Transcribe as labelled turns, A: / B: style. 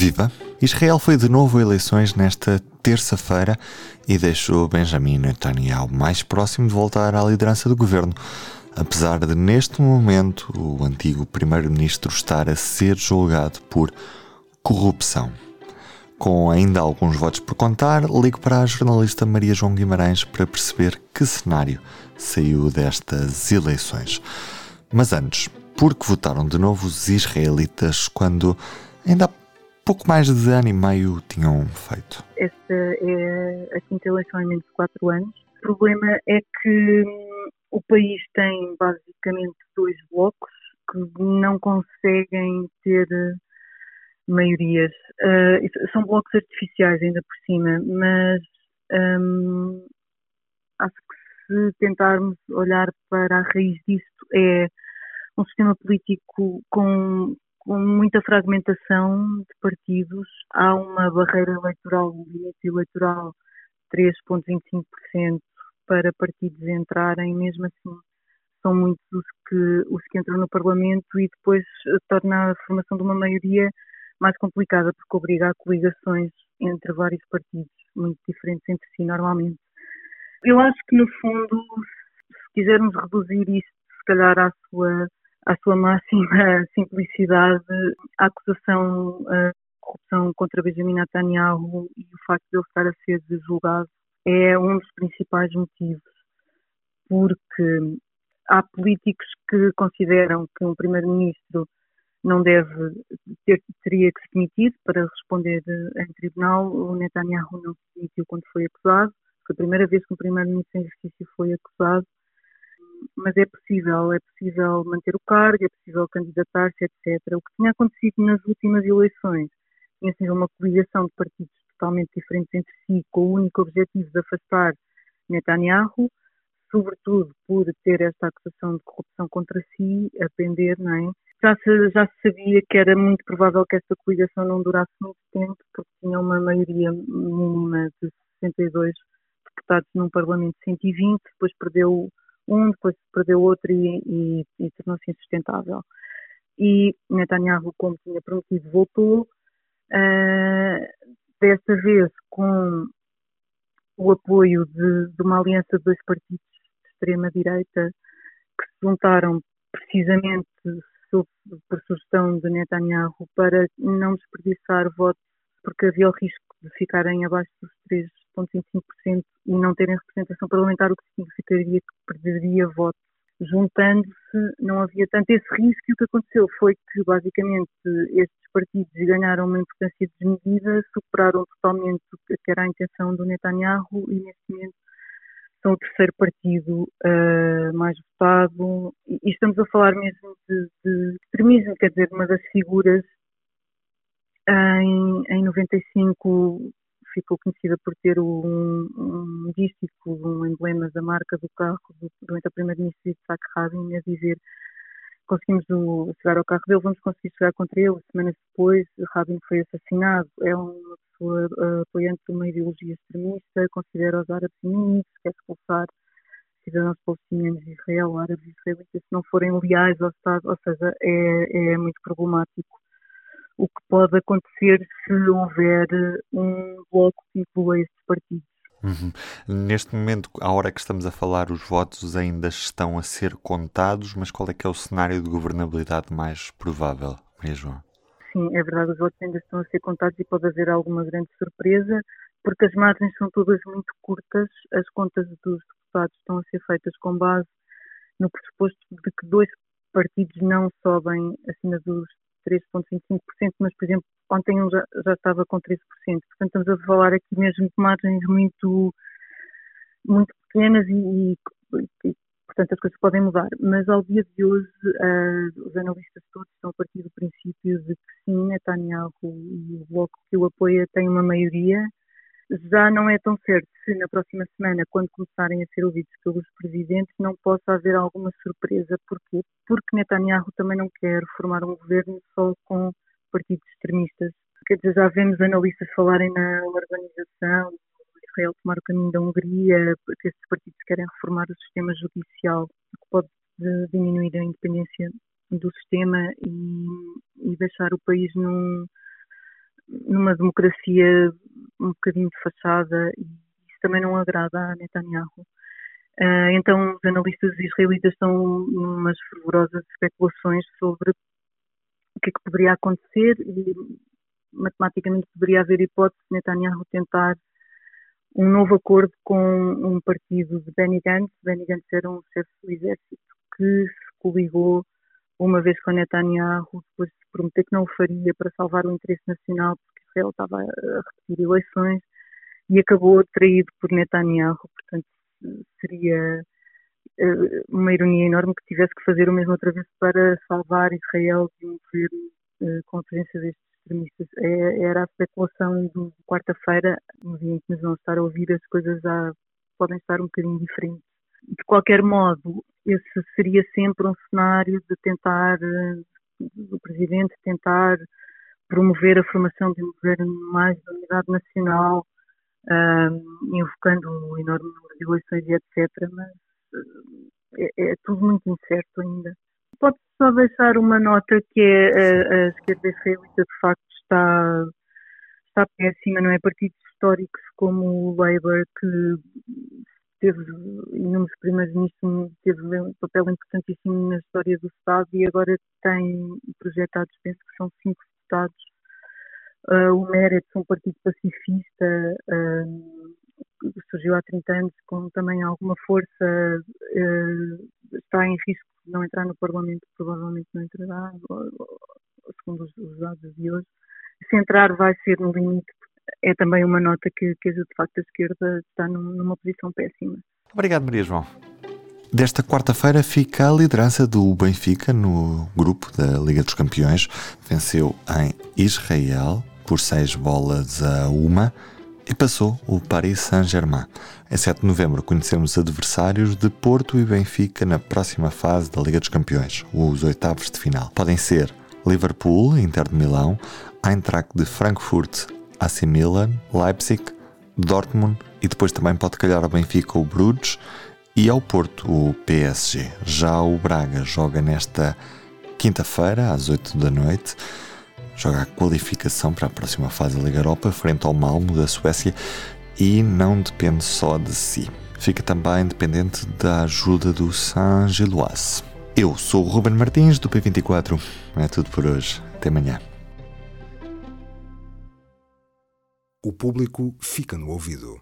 A: Viva! Israel foi de novo a eleições nesta terça-feira e deixou Benjamin Netanyahu mais próximo de voltar à liderança do governo, apesar de, neste momento, o antigo primeiro-ministro estar a ser julgado por corrupção. Com ainda alguns votos por contar, ligo para a jornalista Maria João Guimarães para perceber que cenário saiu destas eleições. Mas antes, por que votaram de novo os israelitas quando ainda há pouco mais de ano e meio tinham feito?
B: Esta é a quinta eleição em menos de quatro anos. O problema é que hum, o país tem basicamente dois blocos que não conseguem ter maiorias. Uh, são blocos artificiais ainda por cima, mas um, acho que se tentarmos olhar para a raiz disto é um sistema político com, com muita fragmentação de partidos. Há uma barreira eleitoral, um limite eleitoral 3,25% para partidos entrarem, mesmo assim são muitos os que, os que entram no Parlamento e depois torna a formação de uma maioria mais complicada porque obriga a coligações entre vários partidos muito diferentes entre si normalmente. Eu acho que no fundo, se quisermos reduzir isto, se calhar à sua, à sua máxima simplicidade, a acusação a corrupção contra Benjamin Netanyahu e o facto de ele estar a ser julgado é um dos principais motivos, porque há políticos que consideram que um primeiro-ministro não deve ter, teria que se demitir para responder em tribunal. O Netanyahu não se demitiu quando foi acusado. Foi a primeira vez que um primeiro-ministro em justiça foi acusado. Mas é possível, é possível manter o cargo, é possível candidatar-se, etc. O que tinha acontecido nas últimas eleições tinha sido uma coligação de partidos totalmente diferentes entre si, com o único objetivo de afastar Netanyahu, sobretudo por ter esta acusação de corrupção contra si a pender, não é? já se, já se sabia que era muito provável que esta coligação não durasse muito tempo, porque tinha uma maioria mínima de 62 deputados num Parlamento de 120, depois perdeu um, depois perdeu outro e, e, e tornou-se insustentável. E Netanyahu, como tinha prometido, voltou, uh, desta vez com o apoio de, de uma aliança de dois partidos de extrema-direita que se juntaram precisamente por sugestão de Netanyahu para não desperdiçar votos, porque havia o risco de ficarem abaixo dos 3,25% e não terem representação parlamentar, o que significaria que perderia votos. Juntando-se, não havia tanto esse risco e o que aconteceu foi que, basicamente, estes partidos ganharam uma importância desmedida, superaram totalmente o que era a intenção do Netanyahu e, neste momento, são o terceiro partido uh, mais votado e, e, estamos a falar mesmo de, de, extremismo, quer dizer, uma das figuras em, em 95 ficou conhecida por ter um, um dístico, um emblema da marca do carro do, do então primeiro-ministro Yitzhak Rabin a dizer conseguimos o, chegar ao carro dele, vamos conseguir chegar contra ele. Semanas depois, Rabin foi assassinado. É uma pessoa uh, apoiante de uma ideologia extremista, considera os árabes inimigos, quer expulsar cidadãos palestinianos de Israel, árabes israelitas, se não forem leais ao Estado, ou seja, é, é muito problemático o que pode acontecer se houver um bloco que inclua estes partidos.
A: Uhum. Neste momento, à hora que estamos a falar, os votos ainda estão a ser contados, mas qual é que é o cenário de governabilidade mais provável, Maria João?
B: Sim, é verdade, os votos ainda estão a ser contados e pode haver alguma grande surpresa, porque as margens são todas muito curtas, as contas dos deputados estão a ser feitas com base no pressuposto de que dois partidos não sobem acima dos 3,25%, mas, por exemplo, ontem já, já estava com 13%. Portanto, estamos a falar aqui mesmo de margens muito, muito pequenas e, e, portanto, as coisas podem mudar. Mas, ao dia de hoje, uh, os analistas todos estão a partir do princípio de que sim, Netanyahu e o bloco que o apoia têm uma maioria já não é tão certo se na próxima semana, quando começarem a ser ouvidos pelos presidentes, não possa haver alguma surpresa. Porquê? Porque Netanyahu também não quer formar um governo só com partidos extremistas. Quer dizer, já vemos analistas falarem na organização, Israel tomar o caminho da Hungria, porque esses partidos querem reformar o sistema judicial, o que pode diminuir a independência do sistema e, e deixar o país num, numa democracia um bocadinho de fachada e isso também não agrada a Netanyahu. Uh, então, os analistas israelitas estão numas fervorosas especulações sobre o que é que poderia acontecer e matematicamente poderia haver hipótese de Netanyahu tentar um novo acordo com um partido de Benny Gantz. Benny Gantz era um chefe do exército que se coligou uma vez com Netanyahu, depois de prometer que não o faria para salvar o interesse nacional, Israel estava a repetir eleições, e acabou traído por Netanyahu. Portanto, seria eh, uma ironia enorme que tivesse que fazer o mesmo outra vez para salvar Israel de um governo eh, com presença destes extremistas. É, era a especulação de quarta-feira, no dia em que nos vão estar a ouvir, as coisas já podem estar um bocadinho diferentes. De qualquer modo, esse seria sempre um cenário de tentar, do Presidente tentar promover a formação de um governo mais de unidade nacional, invocando um enorme número de eleições e etc. Mas é, é tudo muito incerto ainda. Pode só deixar uma nota que é a, a esquerda israelita de facto está, está péssima, não é? Partidos históricos como o Labour, que teve inúmeros primeiros-ministros, teve um papel importantíssimo na história do Estado e agora tem projetados, penso que são cinco deputados. Uh, o Meret, um partido pacifista, uh, surgiu há 30 anos com também alguma força, uh, está em risco de não entrar no Parlamento, provavelmente não entrará, segundo os dados de hoje. Se entrar vai ser no limite é também uma nota que, que de facto a esquerda está numa posição péssima.
A: Obrigado, Maria João. Desta quarta-feira fica a liderança do Benfica no grupo da Liga dos Campeões. Venceu em Israel por seis bolas a uma e passou o Paris Saint-Germain. Em 7 de novembro conhecemos adversários de Porto e Benfica na próxima fase da Liga dos Campeões, os oitavos de final. Podem ser Liverpool, Inter de Milão, Eintracht de Frankfurt, AC Milan, Leipzig, Dortmund e depois também pode calhar ao Benfica o Bruges e ao Porto o PSG. Já o Braga joga nesta quinta-feira às 8 da noite. Joga a qualificação para a próxima fase da Liga Europa frente ao Malmo da Suécia e não depende só de si. Fica também dependente da ajuda do Saint-Gilloise. Eu sou o Ruben Martins do P24. É tudo por hoje. Até amanhã.
C: O público fica no ouvido.